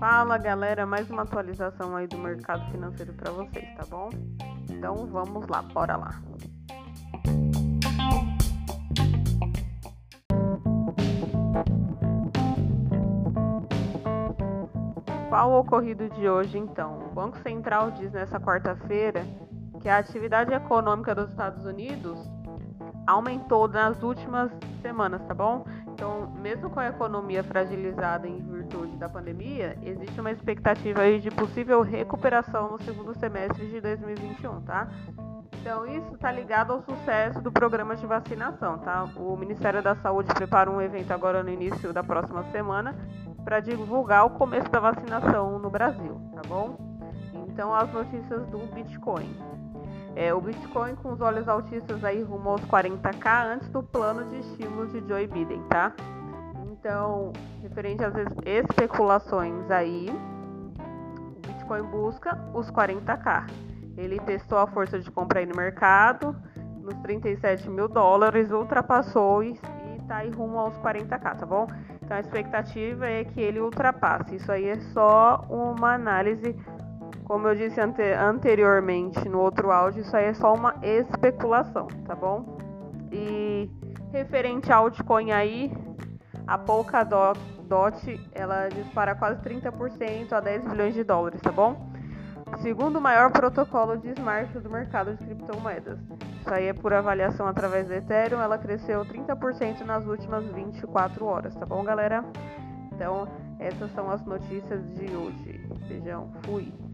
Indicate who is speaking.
Speaker 1: Fala galera, mais uma atualização aí do mercado financeiro para vocês, tá bom? Então vamos lá, bora lá. Qual o ocorrido de hoje então? O Banco Central diz nessa quarta-feira que a atividade econômica dos Estados Unidos aumentou nas últimas semanas, tá bom? Então, mesmo com a economia fragilizada em virtude da pandemia, existe uma expectativa aí de possível recuperação no segundo semestre de 2021, tá? Então, isso está ligado ao sucesso do programa de vacinação, tá? O Ministério da Saúde prepara um evento agora no início da próxima semana para divulgar o começo da vacinação no Brasil, tá bom? Então, as notícias do Bitcoin. É, o Bitcoin com os olhos altistas aí rumo aos 40k antes do plano de estímulo de Joe Biden, tá? Então, referente às especulações aí, o Bitcoin busca os 40k. Ele testou a força de compra aí no mercado, nos 37 mil dólares, ultrapassou e, está aí rumo aos 40k, tá bom? Então a expectativa é que ele ultrapasse. Isso aí é só uma análise como eu disse ante anteriormente no outro áudio, isso aí é só uma especulação, tá bom? E referente ao altcoin aí, a Polkadot ela dispara quase 30% a 10 bilhões de dólares, tá bom? Segundo maior protocolo de smart do mercado de criptomoedas. Isso aí é por avaliação através do Ethereum, ela cresceu 30% nas últimas 24 horas, tá bom, galera? Então, essas são as notícias de hoje. Beijão, fui!